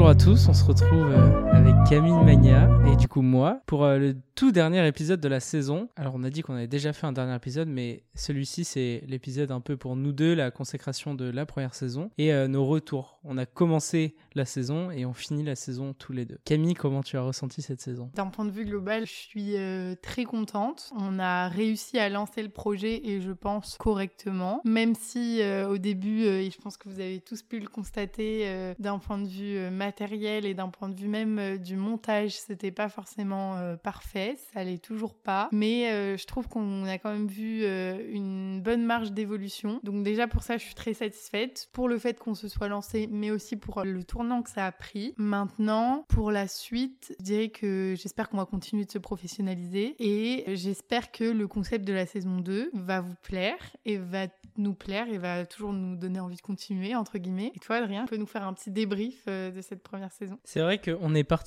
Bonjour à tous, on se retrouve euh, avec Camille Mania et du coup moi pour euh, le tout dernier épisode de la saison. Alors on a dit qu'on avait déjà fait un dernier épisode mais celui-ci c'est l'épisode un peu pour nous deux, la consécration de la première saison et euh, nos retours. On a commencé la saison et on finit la saison tous les deux. Camille, comment tu as ressenti cette saison? D'un point de vue global, je suis très contente. On a réussi à lancer le projet et je pense correctement, même si au début, et je pense que vous avez tous pu le constater d'un point de vue matériel et d'un point de vue même euh, du montage, c'était pas forcément euh, parfait, ça allait toujours pas. Mais euh, je trouve qu'on a quand même vu une bonne marge d'évolution. Donc déjà pour ça, je suis très satisfaite. Pour le fait qu'on se soit lancé, mais aussi pour le tournant que ça a pris. Maintenant, pour la suite, je dirais que j'espère qu'on va continuer de se professionnaliser et j'espère que le concept de la saison 2 va vous plaire et va nous plaire et va toujours nous donner envie de continuer, entre guillemets. Et toi, Adrien, tu peux nous faire un petit débrief de cette première saison? C'est vrai qu'on est parti,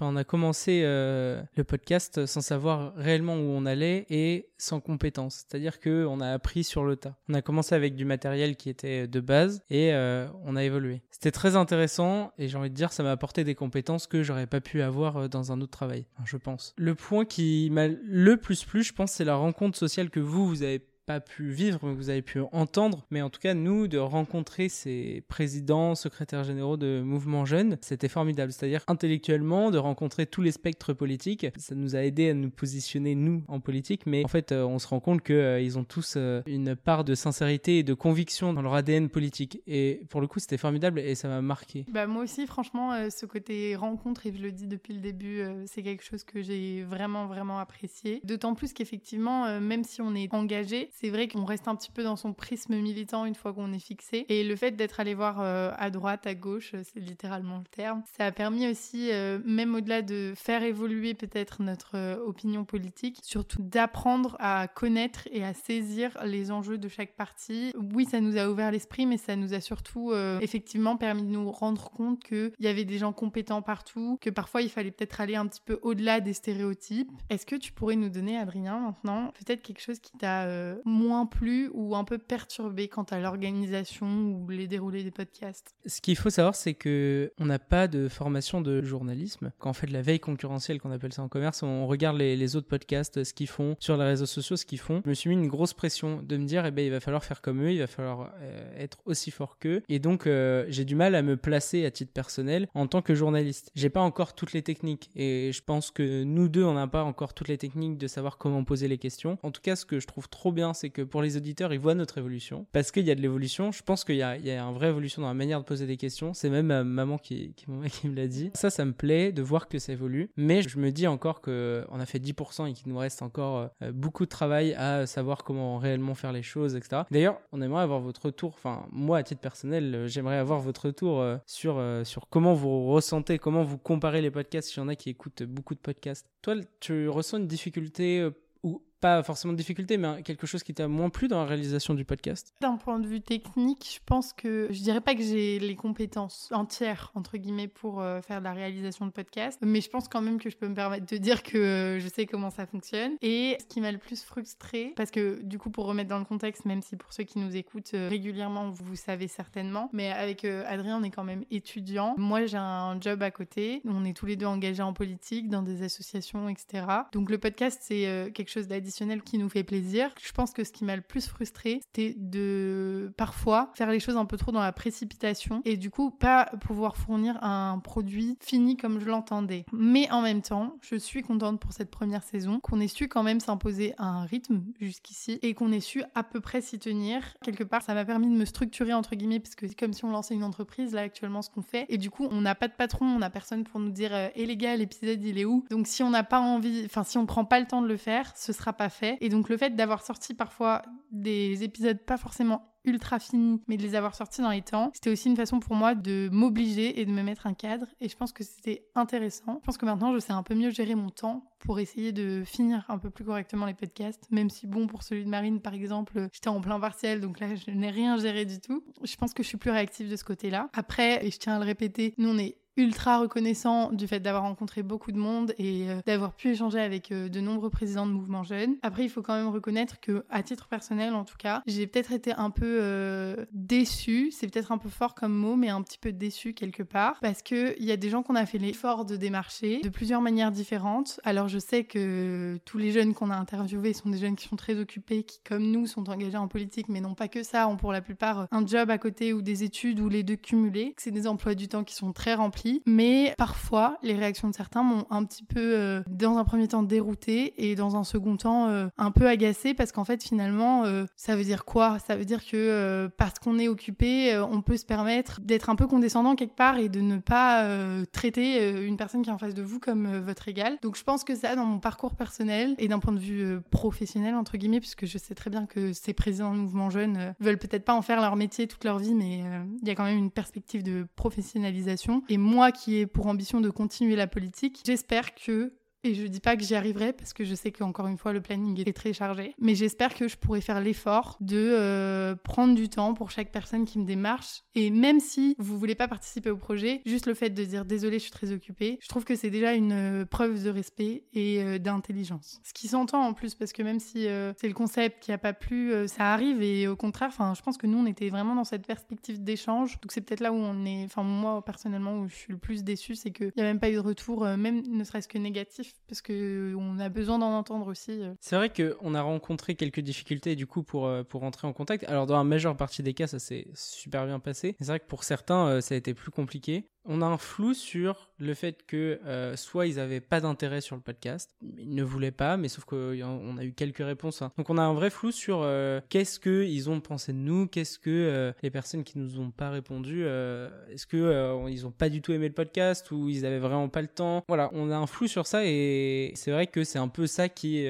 on a commencé euh, le podcast sans savoir réellement où on allait et sans compétences. C'est-à-dire qu'on a appris sur le tas. On a commencé avec du matériel qui était de base et euh, on a évolué. C'était très intéressant et j'ai envie de dire, ça m'a apporté des compétences que j'aurais pas pu avoir euh, dans un autre travail, je pense. Le point qui m'a le plus plu, je pense, c'est la rencontre sociale que vous, vous avez pu vivre, que vous avez pu entendre, mais en tout cas, nous, de rencontrer ces présidents, secrétaires généraux de mouvements jeunes, c'était formidable. C'est-à-dire intellectuellement, de rencontrer tous les spectres politiques, ça nous a aidé à nous positionner, nous, en politique, mais en fait, euh, on se rend compte qu'ils euh, ont tous euh, une part de sincérité et de conviction dans leur ADN politique. Et pour le coup, c'était formidable et ça m'a marqué. Bah, moi aussi, franchement, ce côté rencontre, et je le dis depuis le début, c'est quelque chose que j'ai vraiment, vraiment apprécié. D'autant plus qu'effectivement, même si on est engagé, c'est vrai qu'on reste un petit peu dans son prisme militant une fois qu'on est fixé. Et le fait d'être allé voir euh, à droite, à gauche, euh, c'est littéralement le terme, ça a permis aussi, euh, même au-delà de faire évoluer peut-être notre opinion politique, surtout d'apprendre à connaître et à saisir les enjeux de chaque parti. Oui, ça nous a ouvert l'esprit, mais ça nous a surtout effectivement permis de nous rendre compte qu'il y avait des gens compétents partout, que parfois il fallait peut-être aller un petit peu au-delà des stéréotypes. Est-ce que tu pourrais nous donner, Adrien, maintenant, peut-être quelque chose qui t'a moins plu ou un peu perturbé quant à l'organisation ou les déroulés des podcasts Ce qu'il faut savoir, c'est que on n'a pas de formation de journalisme. Quand on fait de la veille concurrentielle, qu'on appelle ça en commerce, on regarde les, autres podcasts, ce qu'ils font sur les réseaux sociaux, ce qu'ils font. Je me suis mis une grosse pression de me dire, eh ben, il va falloir faire comme eux, il va falloir euh, être aussi fort qu'eux. Et donc, euh, j'ai du mal à me placer à titre personnel en tant que journaliste. J'ai pas encore toutes les techniques et je pense que nous deux, on n'a pas encore toutes les techniques de savoir comment poser les questions. En tout cas, ce que je trouve trop bien, c'est que pour les auditeurs, ils voient notre évolution. Parce qu'il y a de l'évolution. Je pense qu'il y, a, une vraie évolution dans la manière de poser des questions. C'est même ma maman qui, me l'a dit. Ça, ça me plaît de voir que ça évolue. Mais je me dis encore qu'on a fait 10% et qu'il nous reste encore euh, beaucoup de travail à savoir comment réellement faire les choses, etc. D'ailleurs, on aimerait avoir votre retour. Enfin, moi, à titre personnel, euh, j'aimerais avoir votre retour euh, sur, sur comment vous ressentez, comment vous comparez les podcasts. S'il y en a qui écoutent beaucoup de podcasts. Toi, tu ressens une difficulté pas forcément de difficulté, mais quelque chose qui t'a moins plu dans la réalisation du podcast? D'un point de vue technique, je pense que je dirais pas que j'ai les compétences entières, entre guillemets, pour euh, faire de la réalisation de podcast, mais je pense quand même que je peux me permettre de dire que euh, je sais comment ça fonctionne. Et ce qui m'a le plus frustré, parce que du coup, pour remettre dans le contexte, même si pour ceux qui nous écoutent euh, régulièrement, vous, savez certainement, mais avec Adrien, on est quand même étudiant. Moi, j'ai un job à côté. On est tous les deux engagés en politique, dans des associations, etc. Donc le podcast, c'est quelque chose qui nous fait plaisir. Je pense que ce qui m'a le plus frustré, c'était de parfois faire les choses un peu trop dans la précipitation et du coup pas pouvoir fournir un produit fini comme je l'entendais. Mais en même temps, je suis contente pour cette première saison, qu'on ait su quand même s'imposer un rythme jusqu'ici et qu'on ait su à peu près s'y tenir. Quelque part, ça m'a permis de me structurer entre guillemets parce que c'est comme si on lançait une entreprise là actuellement ce qu'on fait et du coup on n'a pas de patron, on n'a personne pour nous dire hé les gars l'épisode il est où? Donc si on n'a pas envie, enfin si on prend pas le temps de le faire, ce sera fait. Et donc le fait d'avoir sorti parfois des épisodes pas forcément ultra finis, mais de les avoir sortis dans les temps, c'était aussi une façon pour moi de m'obliger et de me mettre un cadre. Et je pense que c'était intéressant. Je pense que maintenant, je sais un peu mieux gérer mon temps pour essayer de finir un peu plus correctement les podcasts, même si bon, pour celui de Marine, par exemple, j'étais en plein partiel, donc là, je n'ai rien géré du tout. Je pense que je suis plus réactive de ce côté-là. Après, et je tiens à le répéter, nous, on est ultra reconnaissant du fait d'avoir rencontré beaucoup de monde et euh, d'avoir pu échanger avec euh, de nombreux présidents de mouvements jeunes. Après, il faut quand même reconnaître que, à titre personnel en tout cas, j'ai peut-être été un peu euh, déçue. C'est peut-être un peu fort comme mot, mais un petit peu déçue quelque part parce que il y a des gens qu'on a fait l'effort de démarcher de plusieurs manières différentes. Alors, je sais que tous les jeunes qu'on a interviewés sont des jeunes qui sont très occupés, qui comme nous sont engagés en politique, mais non pas que ça, ont pour la plupart un job à côté ou des études ou les deux cumulés. C'est des emplois du temps qui sont très remplis mais parfois les réactions de certains m'ont un petit peu, euh, dans un premier temps, dérouté et dans un second temps, euh, un peu agacé parce qu'en fait, finalement, euh, ça veut dire quoi? Ça veut dire que parce qu'on est occupé, on peut se permettre d'être un peu condescendant quelque part et de ne pas traiter une personne qui est en face de vous comme votre égal. Donc je pense que ça, dans mon parcours personnel et d'un point de vue professionnel, entre guillemets, puisque je sais très bien que ces présidents de mouvement jeunes veulent peut-être pas en faire leur métier toute leur vie, mais il y a quand même une perspective de professionnalisation. Et moi, moi qui ai pour ambition de continuer la politique, j'espère que et je dis pas que j'y arriverai parce que je sais qu'encore une fois le planning est très chargé, mais j'espère que je pourrai faire l'effort de euh, prendre du temps pour chaque personne qui me démarche. Et même si vous voulez pas participer au projet, juste le fait de dire désolé, je suis très occupée, je trouve que c'est déjà une euh, preuve de respect et euh, d'intelligence. Ce qui s'entend en plus parce que même si c'est le concept qui a pas plu, ça arrive et au contraire, enfin, je pense que nous on était vraiment dans cette perspective d'échange. Donc c'est peut-être là où on est, enfin moi personnellement où je suis le plus déçue, c'est qu'il n'y a même pas eu de retour, même ne serait-ce que négatif parce que on a besoin d'en entendre aussi. Euh. C'est vrai qu'on a rencontré quelques difficultés du coup pour, euh, pour rentrer en contact. Alors dans la majeure partie des cas, ça s'est super bien passé. C'est vrai que pour certains, euh, ça a été plus compliqué on a un flou sur le fait que euh, soit ils n'avaient pas d'intérêt sur le podcast, ils ne voulaient pas, mais sauf qu'on a eu quelques réponses. Hein. Donc on a un vrai flou sur euh, qu'est-ce qu'ils ont pensé de nous, qu'est-ce que euh, les personnes qui nous ont pas répondu, est-ce que ils ont pas du tout aimé le podcast ou ils avaient vraiment pas le temps? Voilà, on a un flou sur ça et c'est vrai que c'est un peu ça qui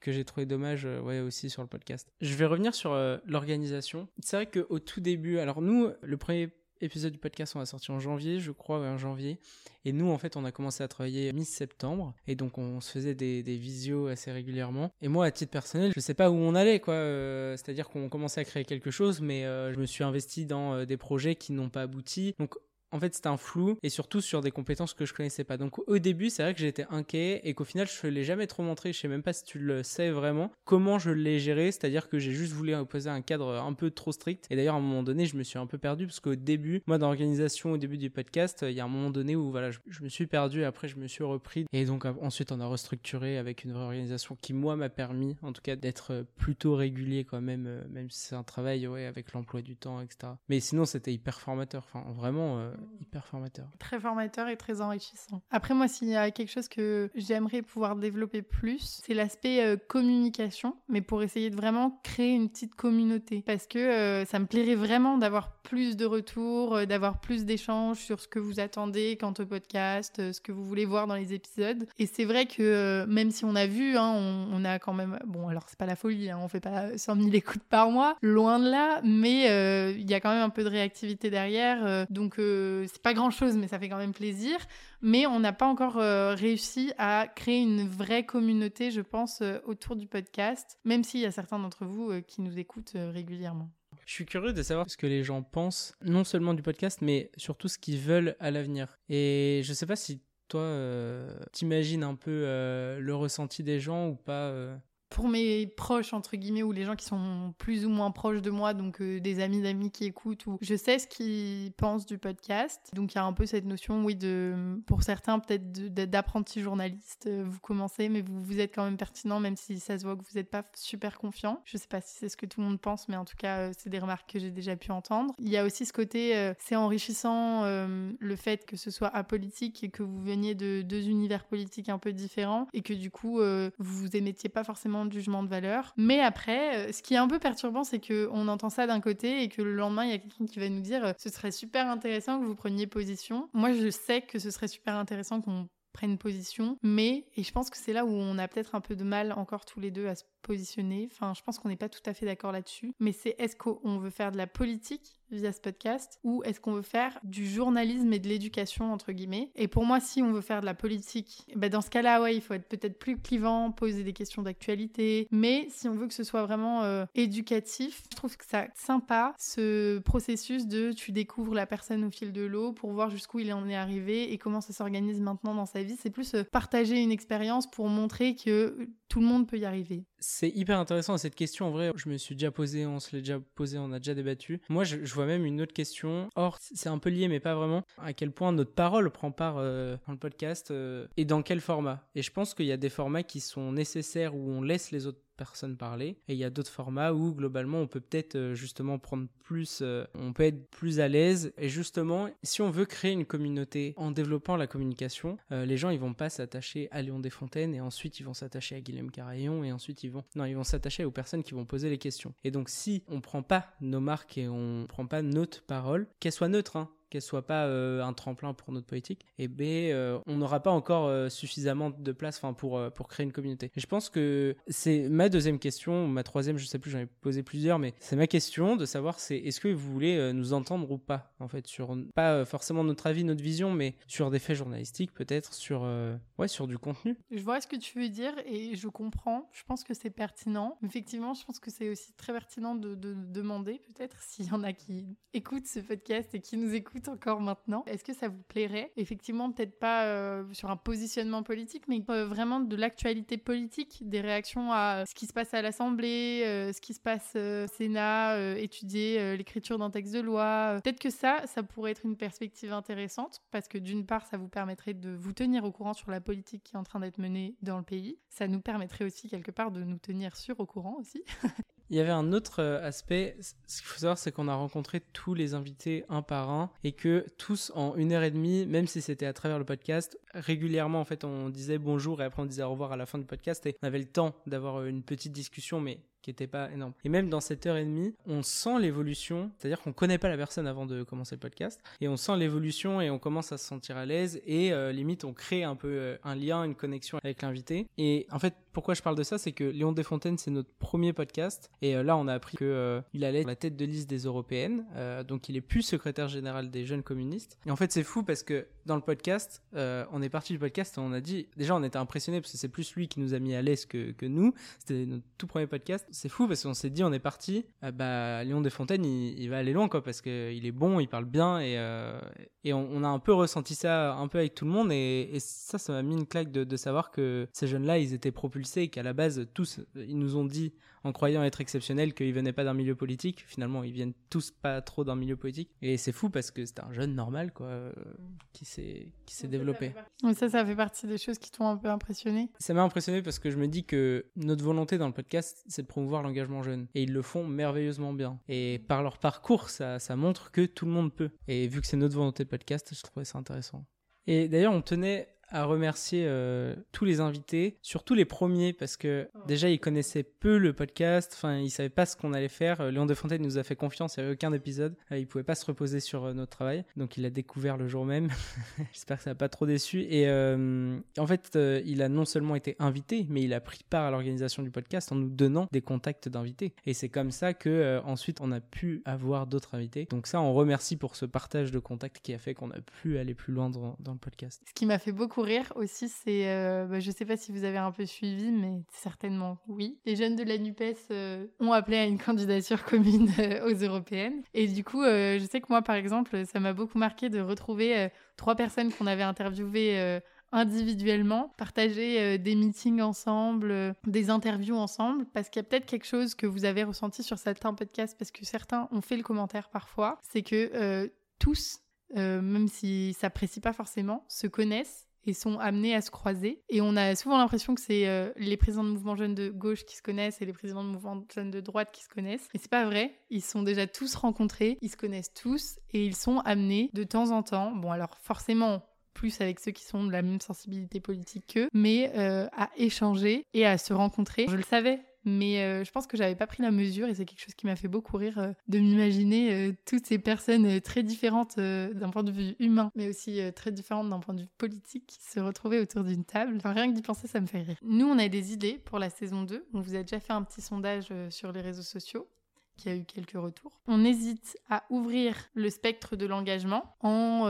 que j'ai trouvé dommage aussi sur le podcast. Je vais revenir sur l'organisation. C'est vrai qu'au tout début, alors nous le premier épisode du podcast, on a sorti en janvier, je crois, en janvier. Et nous, en fait, on a commencé à travailler mi-septembre. Et donc, on se faisait des, visios assez régulièrement. Et moi, à titre personnel, je sais pas où on allait, quoi. Euh, c'est-à-dire qu'on commençait à créer quelque chose, mais euh, je me suis investi dans euh, des projets qui n'ont pas abouti. Donc, en fait, c'était un flou et surtout sur des compétences que je connaissais pas. Donc, au début, c'est vrai que j'étais inquiet et qu'au final, je l'ai jamais trop montré. Je sais même pas si tu le sais vraiment comment je l'ai géré. C'est-à-dire que j'ai juste voulu imposer un cadre un peu trop strict. Et d'ailleurs, à un moment donné, je me suis un peu perdu parce qu'au début, moi, dans l'organisation, au début du podcast, il y a un moment donné où voilà, je, me suis perdu. Et après, je me suis repris. Et donc, ensuite, on a restructuré avec une vraie organisation qui, moi, m'a permis, en tout cas, d'être plutôt régulier quand même, euh, même si c'est un travail, ouais, avec l'emploi du temps, etc. Mais sinon, c'était hyper formateur. Enfin, vraiment, euh, hyper formateur. Très formateur et très enrichissant. Après, moi, s'il y a quelque chose que j'aimerais pouvoir développer plus, c'est l'aspect euh, communication, mais pour essayer de vraiment créer une petite communauté. Parce que euh, ça me plairait vraiment d'avoir plus de retours, euh, d'avoir plus d'échanges sur ce que vous attendez quant au podcast, ce que vous voulez voir dans les épisodes. Et c'est vrai que même si on a vu, hein, on, a quand même... Bon, alors c'est pas la folie, hein, on fait pas 100 000 écoutes par mois, loin de là, mais il y a quand même un peu de réactivité derrière. donc c'est pas grand chose, mais ça fait quand même plaisir. Mais on n'a pas encore euh, réussi à créer une vraie communauté, je pense, euh, autour du podcast, même s'il y a certains d'entre vous euh, qui nous écoutent régulièrement. Je suis curieux de savoir ce que les gens pensent, non seulement du podcast, mais surtout ce qu'ils veulent à l'avenir. Et je sais pas si toi, t'imagines un peu le ressenti des gens ou pas pour mes proches entre guillemets ou les gens qui sont plus ou moins proches de moi donc euh, des amis d'amis qui écoutent ou je sais ce qu'ils pensent du podcast. Donc il y a un peu cette notion oui de pour certains peut-être d'apprenti journaliste euh, vous commencez mais vous êtes quand même pertinent même si ça se voit que vous n'êtes pas super confiant. Je sais pas si c'est ce que tout le monde pense mais en tout cas euh, c'est des remarques que j'ai déjà pu entendre. Il y a aussi ce côté c'est enrichissant le fait que ce soit apolitique et que vous veniez de deux univers politiques un peu différents et que du coup vous vous émettiez pas forcément de jugement de valeur. Mais après, euh, ce qui est un peu perturbant, c'est qu'on entend ça d'un côté et que le lendemain, il y a quelqu'un qui va nous dire euh, ce serait super intéressant que vous preniez position. Moi, je sais que ce serait super intéressant qu'on prenne position, mais, et je pense que c'est là où on a peut-être un peu de mal encore tous les deux à se positionner. Enfin, je pense qu'on n'est pas tout à fait d'accord là-dessus. Mais c'est est-ce qu'on veut faire de la politique via ce podcast ou est-ce qu'on veut faire du journalisme et de l'éducation entre guillemets? Et pour moi, si on veut faire de la politique, ben dans ce cas-là, ouais, il faut être peut-être plus clivant, poser des questions d'actualité. Mais si on veut que ce soit vraiment euh, éducatif, je trouve que ça sympa ce processus de tu découvres la personne au fil de l'eau pour voir jusqu'où il en est arrivé et comment ça s'organise maintenant dans sa vie. C'est plus euh, partager une expérience pour montrer que tout le monde peut y arriver. C'est hyper intéressant cette question. En vrai, je me suis déjà posé, on se l'est déjà posé, on a déjà débattu. Moi, je, vois même une autre question. Or, c'est un peu lié, mais pas vraiment. À quel point notre parole prend part euh, dans le podcast euh, et dans quel format? Et je pense qu'il y a des formats qui sont nécessaires où on laisse les autres parler. Et il y a d'autres formats où globalement on peut peut-être euh, justement prendre plus, euh, on peut être plus à l'aise. Et justement, si on veut créer une communauté en développant la communication, euh, les gens ils vont pas s'attacher à Léon Desfontaines et ensuite ils vont s'attacher à Guillaume Carayon et ensuite ils vont, non, ils vont s'attacher aux personnes qui vont poser les questions. Et donc si on prend pas nos marques et on prend pas notre parole, qu'elle soit neutre, hein, qu'elle soit pas euh, un tremplin pour notre politique, et B, euh, on n'aura pas encore euh, suffisamment de place pour, pour créer une communauté. Je pense que c'est ma deuxième question, ma troisième, je sais plus, j'en ai posé plusieurs, mais c'est ma question de savoir c'est est-ce que vous voulez nous entendre ou pas, en fait, sur pas forcément notre avis, notre vision, mais sur des faits journalistiques, peut-être, sur, ouais, sur du contenu. Je vois ce que tu veux dire et je comprends. Je pense que c'est pertinent. Effectivement, je pense que c'est aussi très pertinent de, de demander, peut-être, s'il y en a qui écoutent ce podcast et qui nous écoutent encore maintenant. Est-ce que ça vous plairait Effectivement, peut-être pas euh, sur un positionnement politique, mais euh, vraiment de l'actualité politique, des réactions à ce qui se passe à l'Assemblée, euh, ce qui se passe au Sénat, étudier l'écriture d'un texte de loi. Peut-être que ça, ça pourrait être une perspective intéressante, parce que d'une part, ça vous permettrait de vous tenir au courant sur la politique qui est en train d'être menée dans le pays. Ça nous permettrait aussi quelque part de nous tenir sur au courant aussi. Il y avait un autre euh, aspect, ce qu'il faut savoir, c'est qu'on a rencontré tous les invités un par un et que tous en une heure et demie, même si c'était à travers le podcast, régulièrement en fait on disait bonjour et après on disait au revoir à la fin du podcast et on avait le temps d'avoir euh, une petite discussion, mais qui n'était pas énorme. Et même dans cette heure et demie, on sent l'évolution, c'est-à-dire qu'on connaît pas la personne avant de commencer le podcast, et on sent l'évolution et on commence à se sentir à l'aise, et euh, limite on crée un peu euh, un lien, une connexion avec l'invité. Et en fait, pourquoi je parle de ça, c'est que Léon Desfontaines, c'est notre premier podcast, et là on a appris que il allait la tête de liste des européennes, donc il est plus secrétaire général des jeunes communistes. Et en fait, c'est fou parce que dans le podcast, on est parti du podcast, on a dit, déjà on était impressionné parce que c'est plus lui qui nous a mis à l'aise que, nous, c'était notre tout premier podcast. C'est fou parce qu'on s'est dit, on est parti, euh, bah, Léon Desfontaines, il, va aller loin, quoi, parce qu'il est bon, il parle bien, et, euh, et on, a un peu ressenti ça un peu avec tout le monde, et, ça, ça m'a mis une claque de, de savoir que ces jeunes-là, ils étaient propulsés, et qu'à la base, tous, ils nous ont dit, en croyant être exceptionnels qu'ils venaient pas d'un milieu politique. Finalement, ils viennent tous pas trop d'un milieu politique. Et c'est fou parce que c'est un jeune normal, quoi, euh, qui s'est, qui s'est développé. Ça, ça, ça fait partie des choses qui t'ont un peu impressionné? Ça m'a impressionné parce que je me dis que notre volonté dans le podcast, c'est de promouvoir l'engagement jeune. Et ils le font merveilleusement bien. Et par leur parcours, ça, ça montre que tout le monde peut. Et vu que c'est notre volonté de podcast, je trouvais ça intéressant. Et d'ailleurs, on tenait à remercier euh, tous les invités, surtout les premiers, parce que déjà ils connaissaient peu le podcast, enfin ils savaient pas ce qu'on allait faire. Euh, Léon Defontaine nous a fait confiance, il n'y avait aucun épisode, euh, il pouvait pas se reposer sur notre travail, donc il a découvert le jour même. J'espère que ça n'a pas trop déçu. Et en fait, il a non seulement été invité, mais il a pris part à l'organisation du podcast en nous donnant des contacts d'invités. Et c'est comme ça que ensuite on a pu avoir d'autres invités. Donc ça, on remercie pour ce partage de contacts qui a fait qu'on a pu aller plus loin dans, dans le podcast. Ce qui m'a fait beaucoup aussi, c'est, euh, bah, je sais pas si vous avez un peu suivi, mais certainement oui. Les jeunes de la NUPES euh, ont appelé à une candidature commune euh, aux européennes. Et du coup, je sais que moi, par exemple, ça m'a beaucoup marqué de retrouver trois personnes qu'on avait interviewées individuellement, partager des meetings ensemble, des interviews ensemble, parce qu'il y a peut-être quelque chose que vous avez ressenti sur certains podcasts, parce que certains ont fait le commentaire parfois, c'est que tous, même s'ils s'apprécient pas forcément, se connaissent et sont amenés à se croiser. Et on a souvent l'impression que c'est euh, les présidents de mouvements jeunes de gauche qui se connaissent et les présidents de mouvements jeunes de droite qui se connaissent. Mais c'est pas vrai. Ils sont déjà tous rencontrés, ils se connaissent tous et ils sont amenés de temps en temps, bon alors forcément plus avec ceux qui sont de la même sensibilité politique qu'eux, mais euh, à échanger et à se rencontrer. Je le savais mais euh, je pense que j'avais pas pris la mesure et c'est quelque chose qui m'a fait beaucoup rire euh, de m'imaginer euh, toutes ces personnes très différentes d'un point de vue humain, mais aussi très différentes d'un point de vue politique se retrouver autour d'une table. Enfin, rien que d'y penser, ça me fait rire. Nous, on a des idées pour la saison 2. On vous a déjà fait un petit sondage sur les réseaux sociaux qui a eu quelques retours. On hésite à ouvrir le spectre de l'engagement en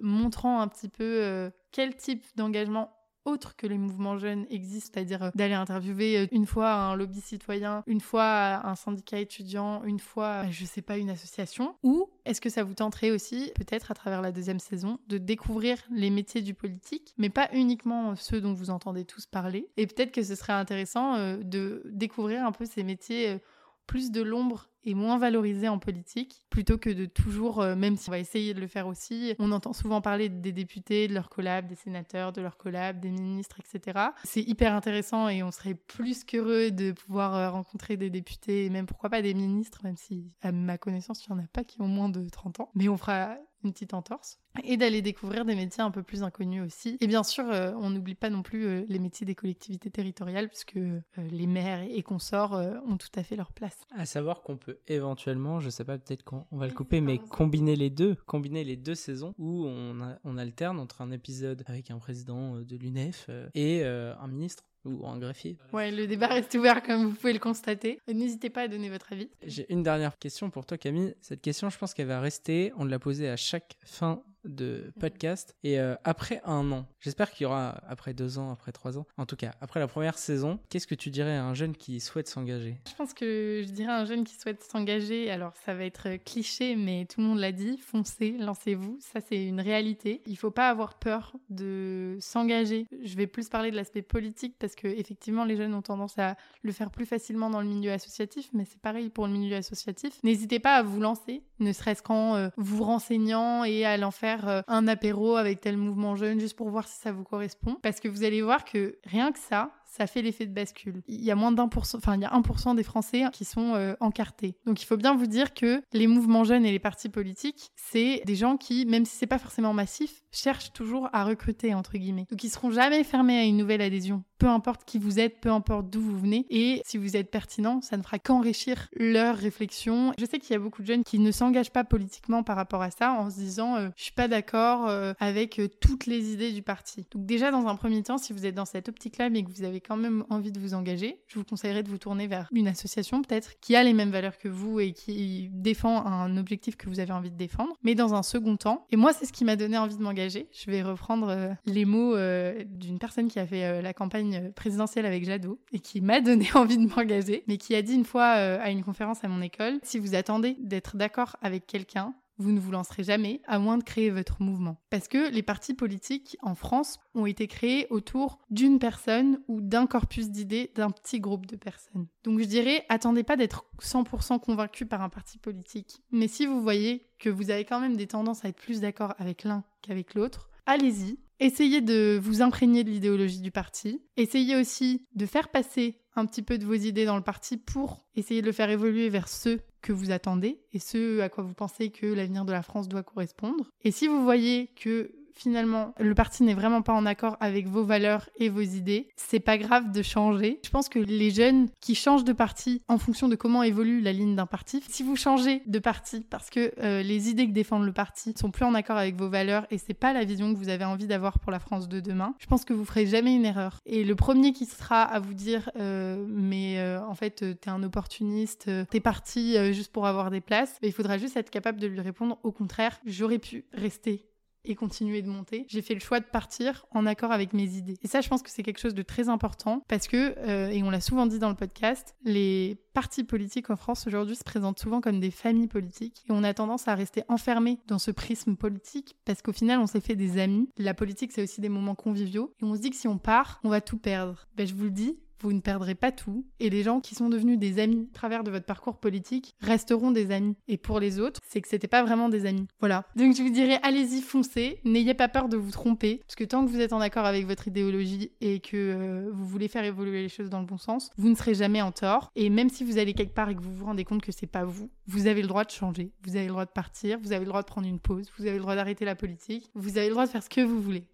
montrant un petit peu quel type d'engagement autre que les mouvements jeunes existent, c'est-à-dire euh, d'aller interviewer euh, une fois un lobby citoyen, une fois un syndicat étudiant, une fois, je sais pas, une association. Ou est-ce que ça vous tenterait aussi, peut-être à travers la deuxième saison, de découvrir les métiers du politique, mais pas uniquement ceux dont vous entendez tous parler. Et peut-être que ce serait intéressant euh, de découvrir un peu ces métiers plus de l'ombre et moins valorisé en politique, plutôt que de toujours, euh, même si on va essayer de le faire aussi, on entend souvent parler des députés, de leurs collabs, des sénateurs, de leurs collabs, des ministres, etc. C'est hyper intéressant et on serait plus qu'heureux de pouvoir euh, rencontrer des députés et même pourquoi pas des ministres, même si à ma connaissance, il n'y en a pas qui ont moins de 30 ans. Mais on fera une petite entorse, et d'aller découvrir des métiers un peu plus inconnus aussi. Et bien sûr, euh, on n'oublie pas non plus les métiers des collectivités territoriales, puisque euh, les maires et consorts ont tout à fait leur place. À savoir qu'on peut éventuellement, je sais pas, peut-être qu'on va le couper, mais combiner les deux, combiner les deux saisons où on, on alterne entre un épisode avec un président de l'UNEF et un ministre ou un greffier. Ouais, le débat reste ouvert comme vous pouvez le constater. N'hésitez pas à donner votre avis. J'ai une dernière question pour toi Camille. Cette question, je pense qu'elle va rester. On l'a posée à chaque fin de podcast. Et euh, après un an, j'espère qu'il y aura après deux ans, après trois ans, en tout cas après la première saison, qu'est-ce que tu dirais à un jeune qui souhaite s'engager? Je pense que je dirais à un jeune qui souhaite s'engager, alors ça va être cliché, mais tout le monde l'a dit, foncez, lancez-vous, ça c'est une réalité. Il faut pas avoir peur de s'engager. Je vais plus parler de l'aspect politique parce que effectivement les jeunes ont tendance à le faire plus facilement dans le milieu associatif, mais c'est pareil pour le milieu associatif. N'hésitez pas à vous lancer, ne serait-ce qu'en euh, vous renseignant et à l'en faire euh, un apéro avec tel mouvement jeune juste pour voir si ça vous correspond. Parce que vous allez voir que rien que ça, ça fait l'effet de bascule. Il y a moins d'un pour cent, enfin il y a 1% des Français qui sont euh, encartés. Donc il faut bien vous dire que les mouvements jeunes et les partis politiques, c'est des gens qui, même si c'est pas forcément massif, cherchent toujours à recruter entre guillemets. Donc ils seront jamais fermés à une nouvelle adhésion, peu importe qui vous êtes, peu importe d'où vous venez. Et si vous êtes pertinent, ça ne fera qu'enrichir leur réflexion. Je sais qu'il y a beaucoup de jeunes qui ne s'engagent pas politiquement par rapport à ça, en se disant euh, je suis pas d'accord euh, avec toutes les idées du parti. Donc déjà dans un premier temps, si vous êtes dans cette optique-là, mais que vous avez quand même envie de vous engager, je vous conseillerais de vous tourner vers une association peut-être qui a les mêmes valeurs que vous et qui défend un objectif que vous avez envie de défendre. Mais dans un second temps, et moi c'est ce qui m'a donné envie de m'engager, je vais reprendre euh, les mots euh, d'une personne qui a fait euh, la campagne présidentielle avec Jadot et qui m'a donné envie de m'engager, mais qui a dit une fois à une conférence à mon école, si vous attendez d'être d'accord avec quelqu'un, vous ne vous lancerez jamais à moins de créer votre mouvement. Parce que les partis politiques en France ont été créés autour d'une personne ou d'un corpus d'idées d'un petit groupe de personnes. Donc je dirais, attendez pas d'être 100% convaincu par un parti politique. Mais si vous voyez que vous avez quand même des tendances à être plus d'accord avec l'un qu'avec l'autre, allez-y. Essayez de vous imprégner de l'idéologie du parti. Essayez aussi de faire passer un petit peu de vos idées dans le parti pour essayer de le faire évoluer vers ceux que vous attendez et ce à quoi vous pensez que l'avenir de la France doit correspondre. Et si vous voyez que finalement le parti n'est vraiment pas en accord avec vos valeurs et vos idées, c'est pas grave de changer. Je pense que les jeunes qui changent de parti en fonction de comment évolue la ligne d'un parti, si vous changez de parti parce que euh, les idées que défendent le parti sont plus en accord avec vos valeurs et c'est pas la vision que vous avez envie d'avoir pour la France de demain, je pense que vous ferez jamais une erreur. Et le premier qui sera à vous dire euh, mais euh, en fait t'es un opportuniste, t'es parti juste pour avoir des places, il faudra juste être capable de lui répondre au contraire, j'aurais pu rester et continuer de monter. J'ai fait le choix de partir en accord avec mes idées. Et ça, je pense que c'est quelque chose de très important parce que, euh, et on l'a souvent dit dans le podcast, les partis politiques en France aujourd'hui se présentent souvent comme des familles politiques et on a tendance à rester enfermé dans ce prisme politique parce qu'au final, on s'est fait des amis. La politique, c'est aussi des moments conviviaux et on se dit que si on part, on va tout perdre. Ben, je vous le dis, vous ne perdrez pas tout et les gens qui sont devenus des amis à travers de votre parcours politique resteront des amis. Et pour les autres, c'est que c'était pas vraiment des amis. Voilà. Donc je vous dirais allez-y, foncez, n'ayez pas peur de vous tromper parce que tant que vous êtes en accord avec votre idéologie et que euh, vous voulez faire évoluer les choses dans le bon sens, vous ne serez jamais en tort et même si vous allez quelque part et que vous vous rendez compte que c'est pas vous, vous avez le droit de changer, vous avez le droit de partir, vous avez le droit de prendre une pause, vous avez le droit d'arrêter la politique, vous avez le droit de faire ce que vous voulez.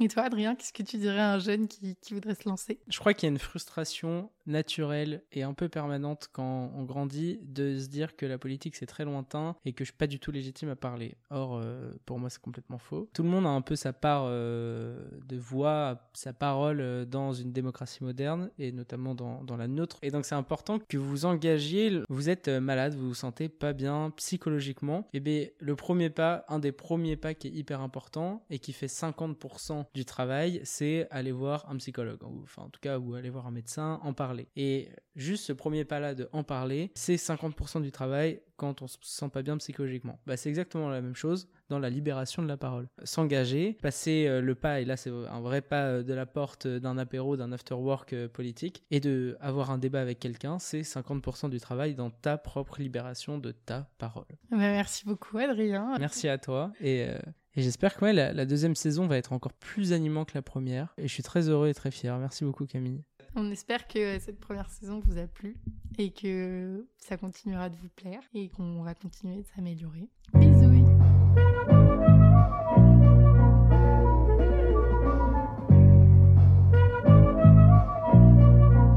Et toi, Adrien, qu'est-ce que tu dirais à un jeune qui, voudrait se lancer? Je crois qu'il y a une frustration naturelle et un peu permanente quand on grandit de se dire que la politique c'est très lointain et que je suis pas du tout légitime à parler. Or, euh, pour moi, c'est complètement faux. Tout le monde a un peu sa part euh, de voix, sa parole euh, dans une démocratie moderne et notamment dans, la nôtre. Et donc, c'est important que vous vous engagiez. Vous êtes malade, vous vous sentez pas bien psychologiquement. Et eh bien, le premier pas, un des premiers pas qui est hyper important et qui fait 50% du travail, c'est aller voir un psychologue. Enfin, en tout cas, ou aller voir un médecin, en parler. Et juste ce premier pas-là de en parler, c'est 50% du travail quand on se sent pas bien psychologiquement. Bah, c'est exactement la même chose dans la libération de la parole. S'engager, passer euh, le pas, et là c'est un vrai pas euh, de la porte d'un apéro, d'un after-work euh, politique, et de avoir un débat avec quelqu'un, c'est 50% du travail dans ta propre libération de ta parole. Bah, merci beaucoup Adrien. Merci à toi, et, et j'espère que la, la deuxième saison va être encore plus animant que la première, et je suis très heureux et très fier. Merci beaucoup Camille. On espère que cette première saison vous a plu et que ça continuera de vous plaire et qu'on va continuer de s'améliorer. Bisous